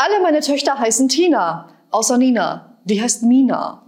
Alle meine Töchter heißen Tina, außer Nina. Die heißt Mina.